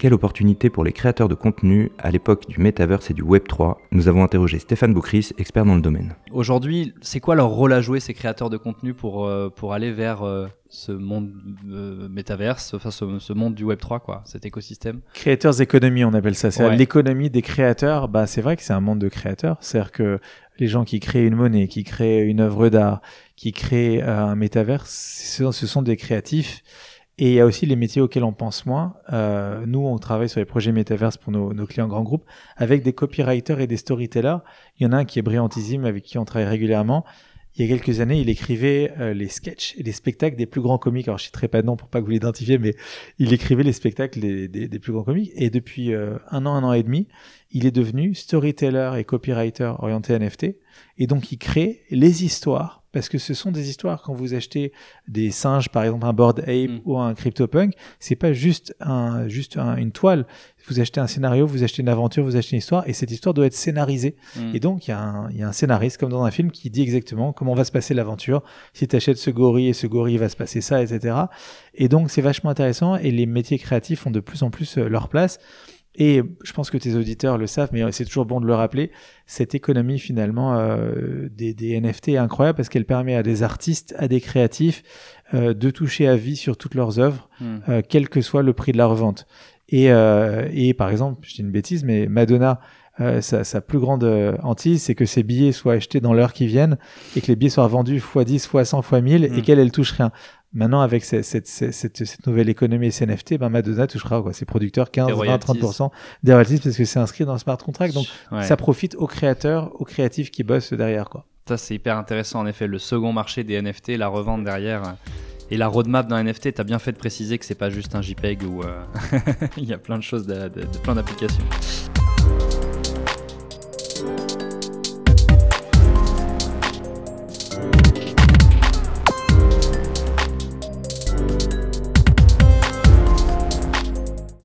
Quelle opportunité pour les créateurs de contenu à l'époque du Metaverse et du Web 3 Nous avons interrogé Stéphane Boucris, expert dans le domaine. Aujourd'hui, c'est quoi leur rôle à jouer ces créateurs de contenu pour, euh, pour aller vers euh, ce monde euh, Metaverse, enfin ce, monde du Web 3, quoi, cet écosystème? Créateurs économie, on appelle ça. C'est l'économie des créateurs. Bah, c'est vrai que c'est un monde de créateurs. C'est-à-dire que les gens qui créent une monnaie, qui créent une œuvre d'art, qui créent un Metaverse, ce sont des créatifs et il y a aussi les métiers auxquels on pense moins. Euh, nous, on travaille sur les projets Metaverse pour nos, clients grands groupes avec des copywriters et des storytellers. Il y en a un qui est brillantissime avec qui on travaille régulièrement. Il y a quelques années, il écrivait euh, les sketchs et les spectacles des plus grands comiques. Alors, je citerai pas de nom pour pas que vous l'identifiez, mais il écrivait les spectacles des plus grands comiques. Et depuis euh, un an, un an et demi, il est devenu storyteller et copywriter orienté NFT. Et donc, il crée les histoires parce que ce sont des histoires quand vous achetez des singes par exemple un board ape mm. ou un CryptoPunk c'est pas juste un juste une toile vous achetez un scénario vous achetez une aventure vous achetez une histoire et cette histoire doit être scénarisée mm. et donc il y, a un, y a un scénariste comme dans un film qui dit exactement comment va se passer l'aventure si tu achètes ce gorille et ce gorille va se passer ça etc et donc c'est vachement intéressant et les métiers créatifs ont de plus en plus euh, leur place et je pense que tes auditeurs le savent, mais c'est toujours bon de le rappeler, cette économie finalement euh, des, des, NFT est incroyable parce qu'elle permet à des artistes, à des créatifs euh, de toucher à vie sur toutes leurs œuvres, hmm. euh, quel que soit le prix de la revente. Et, euh, et par exemple, je dis une bêtise, mais Madonna, euh, sa, sa, plus grande hantise, c'est que ses billets soient achetés dans l'heure qui viennent et que les billets soient vendus x 10, x 100, x 1000 et qu'elle, elle touche rien. Maintenant, avec cette, cette, cette, cette, nouvelle économie SNFT, ben Madonna touchera quoi, ses producteurs 15, 20, 30% des royalties parce que c'est inscrit dans le smart contract. Donc, ça profite aux créateurs, aux créatifs qui bossent derrière. Quoi. Ça, c'est hyper intéressant. En effet, le second marché des NFT, la revente derrière. Et la roadmap d'un NFT, tu as bien fait de préciser que c'est pas juste un JPEG où euh, il y a plein de choses, de, de plein d'applications.